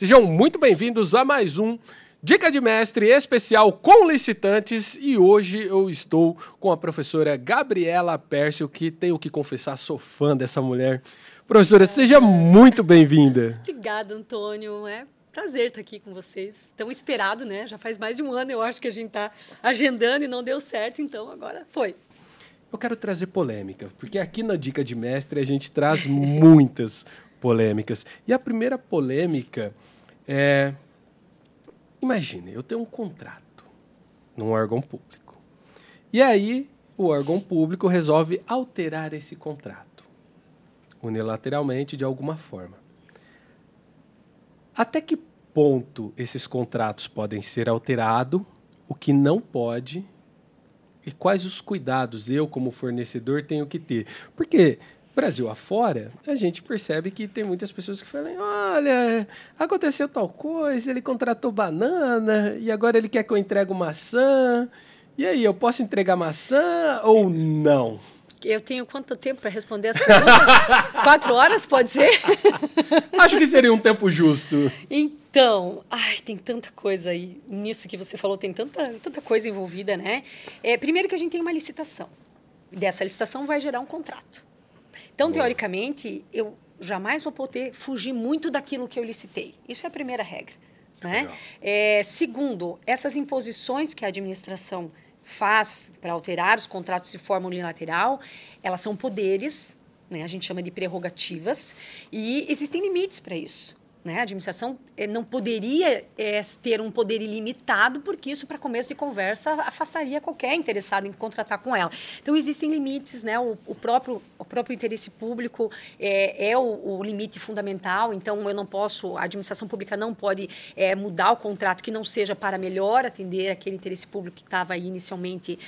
Sejam muito bem-vindos a mais um Dica de Mestre especial com licitantes e hoje eu estou com a professora Gabriela Pércio, que tenho que confessar, sou fã dessa mulher. Professora, seja muito bem-vinda. Obrigada, Antônio. É prazer estar aqui com vocês. Tão esperado, né? Já faz mais de um ano, eu acho que a gente está agendando e não deu certo, então agora foi. Eu quero trazer polêmica, porque aqui na Dica de Mestre a gente traz muitas polêmicas. E a primeira polêmica é Imagine, eu tenho um contrato num órgão público. E aí, o órgão público resolve alterar esse contrato, unilateralmente, de alguma forma. Até que ponto esses contratos podem ser alterados, o que não pode, e quais os cuidados eu, como fornecedor, tenho que ter? Porque Brasil afora, a gente percebe que tem muitas pessoas que falam: olha, aconteceu tal coisa, ele contratou banana e agora ele quer que eu entregue maçã. E aí, eu posso entregar maçã ou não? Eu tenho quanto tempo para responder essa pergunta? Quatro horas, pode ser? Acho que seria um tempo justo. Então, ai, tem tanta coisa aí nisso que você falou, tem tanta, tanta coisa envolvida, né? É, primeiro que a gente tem uma licitação. Dessa licitação vai gerar um contrato. Então, teoricamente, eu jamais vou poder fugir muito daquilo que eu licitei. Isso é a primeira regra. Né? É, segundo, essas imposições que a administração faz para alterar os contratos de forma unilateral, elas são poderes, né? a gente chama de prerrogativas, e existem limites para isso. Né? A administração eh, não poderia é, ter um poder ilimitado, porque isso, para começo de conversa, afastaria qualquer interessado em contratar com ela. Então, existem limites, né? o, o próprio, o próprio interesse público é, é o, o, limite fundamental, então eu não posso, a administração pública não pode é, mudar o contrato que não seja para melhor atender aquele interesse público que estava inicialmente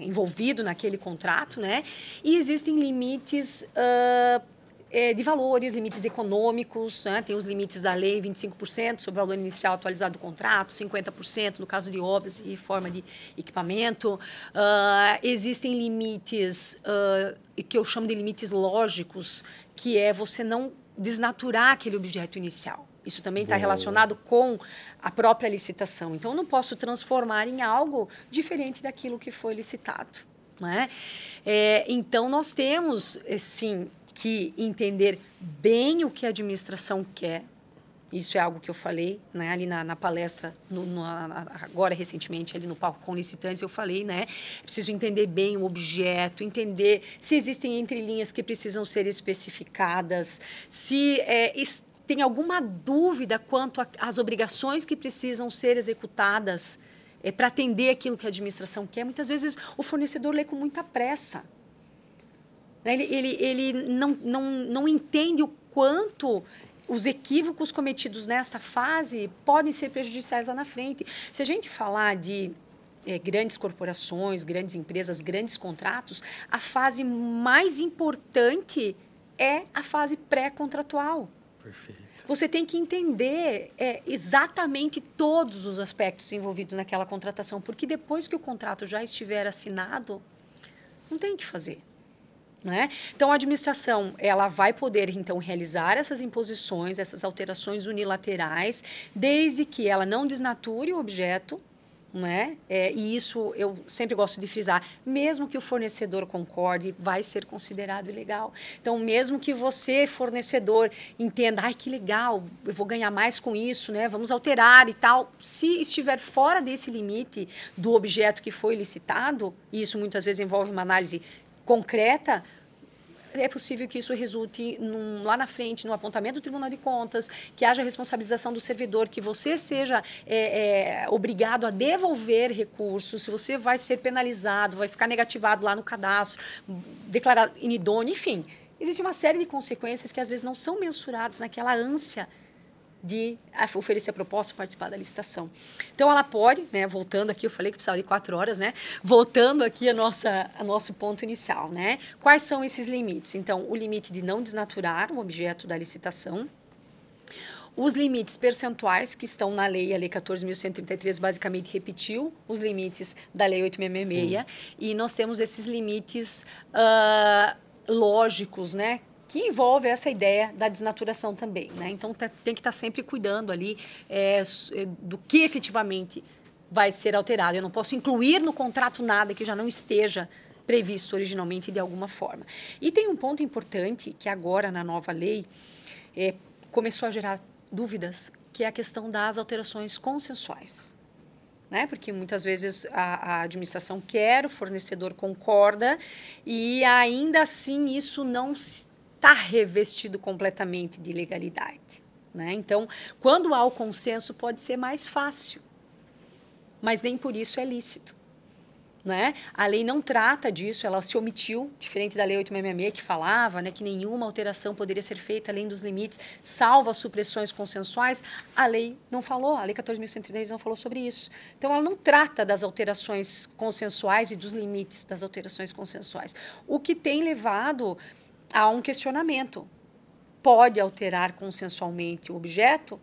envolvido naquele contrato. Né? E existem limites. Uh, é, de valores, limites econômicos, né? tem os limites da lei, 25% sobre o valor inicial atualizado do contrato, 50% no caso de obras e reforma de equipamento. Uh, existem limites uh, que eu chamo de limites lógicos, que é você não desnaturar aquele objeto inicial. Isso também está relacionado com a própria licitação. Então, eu não posso transformar em algo diferente daquilo que foi licitado. Né? É, então, nós temos, eh, sim, que entender bem o que a administração quer. Isso é algo que eu falei né, ali na, na palestra, no, no, agora recentemente, ali no palco com licitantes, eu falei, né? Preciso entender bem o objeto, entender se existem entrelinhas que precisam ser especificadas, se é, tem alguma dúvida quanto às obrigações que precisam ser executadas é, para atender aquilo que a administração quer. Muitas vezes o fornecedor lê com muita pressa. Né? Ele, ele, ele não, não, não entende o quanto os equívocos cometidos nesta fase podem ser prejudiciais lá na frente. Se a gente falar de é, grandes corporações, grandes empresas, grandes contratos, a fase mais importante é a fase pré-contratual. Perfeito. Você tem que entender é, exatamente todos os aspectos envolvidos naquela contratação, porque depois que o contrato já estiver assinado, não tem o que fazer. Né? Então, a administração ela vai poder então realizar essas imposições, essas alterações unilaterais, desde que ela não desnature o objeto, né? É, e isso eu sempre gosto de frisar, mesmo que o fornecedor concorde, vai ser considerado ilegal. Então, mesmo que você, fornecedor, entenda, ai que legal, eu vou ganhar mais com isso, né? Vamos alterar e tal. Se estiver fora desse limite do objeto que foi licitado, e isso muitas vezes envolve uma análise concreta, é possível que isso resulte num, lá na frente no apontamento do Tribunal de Contas, que haja responsabilização do servidor, que você seja é, é, obrigado a devolver recursos, se você vai ser penalizado, vai ficar negativado lá no cadastro, declarado inidôneo, enfim. Existe uma série de consequências que às vezes não são mensuradas naquela ânsia de oferecer a proposta e participar da licitação. Então, ela pode, né, voltando aqui, eu falei que precisava de quatro horas, né, voltando aqui a nossa, a nosso ponto inicial, né, quais são esses limites? Então, o limite de não desnaturar o objeto da licitação, os limites percentuais que estão na lei, a lei 14.133 basicamente repetiu os limites da lei 8.666, e nós temos esses limites uh, lógicos, né, que envolve essa ideia da desnaturação também. Né? Então, tá, tem que estar tá sempre cuidando ali é, do que efetivamente vai ser alterado. Eu não posso incluir no contrato nada que já não esteja previsto originalmente de alguma forma. E tem um ponto importante que agora na nova lei é, começou a gerar dúvidas, que é a questão das alterações consensuais. Né? Porque muitas vezes a, a administração quer, o fornecedor concorda e ainda assim isso não está revestido completamente de legalidade. Né? Então, quando há o consenso, pode ser mais fácil mas nem por isso é lícito. Né? A lei não trata disso, ela se omitiu, diferente da Lei 866, que falava né, que nenhuma alteração poderia ser feita além dos limites, salvo as supressões consensuais. A lei não falou, a Lei 14.110 não falou sobre isso. Então, ela não trata das alterações consensuais e dos limites das alterações consensuais. O que tem levado a um questionamento. Pode alterar consensualmente o objeto?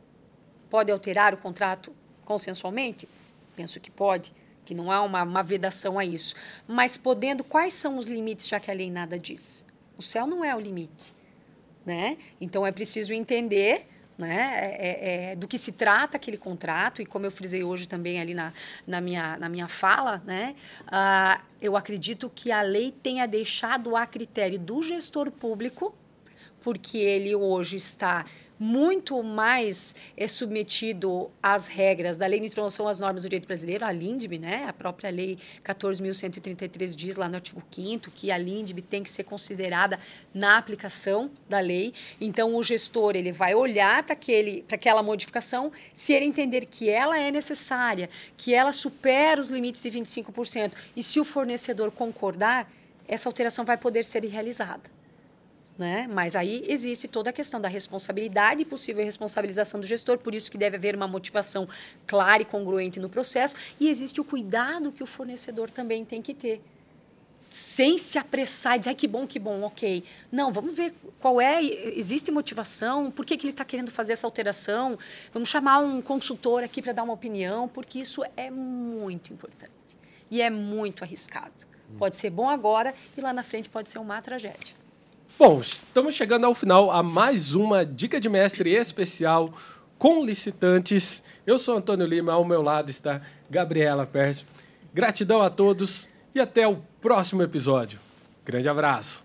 Pode alterar o contrato consensualmente? Penso que pode, que não há uma, uma vedação a isso. Mas podendo, quais são os limites, já que a lei nada diz? O céu não é o limite. Né? Então é preciso entender né, é, é, é, do que se trata aquele contrato, e como eu frisei hoje também ali na, na, minha, na minha fala, né, uh, eu acredito que a lei tenha deixado a critério do gestor público, porque ele hoje está muito mais é submetido às regras da Lei de Introdução às Normas do Direito Brasileiro, a LINDB, né? a própria Lei 14.133 diz lá no artigo 5 que a LINDB tem que ser considerada na aplicação da lei. Então, o gestor ele vai olhar para aquela modificação, se ele entender que ela é necessária, que ela supera os limites de 25%, e se o fornecedor concordar, essa alteração vai poder ser realizada. Né? Mas aí existe toda a questão da responsabilidade e possível responsabilização do gestor, por isso que deve haver uma motivação clara e congruente no processo, e existe o cuidado que o fornecedor também tem que ter. Sem se apressar e dizer, ah, que bom, que bom, ok. Não, vamos ver qual é, existe motivação, por que, que ele está querendo fazer essa alteração, vamos chamar um consultor aqui para dar uma opinião, porque isso é muito importante e é muito arriscado. Pode ser bom agora e lá na frente pode ser uma tragédia. Bom, estamos chegando ao final a mais uma Dica de Mestre especial com licitantes. Eu sou Antônio Lima, ao meu lado está Gabriela Pérez. Gratidão a todos e até o próximo episódio. Grande abraço.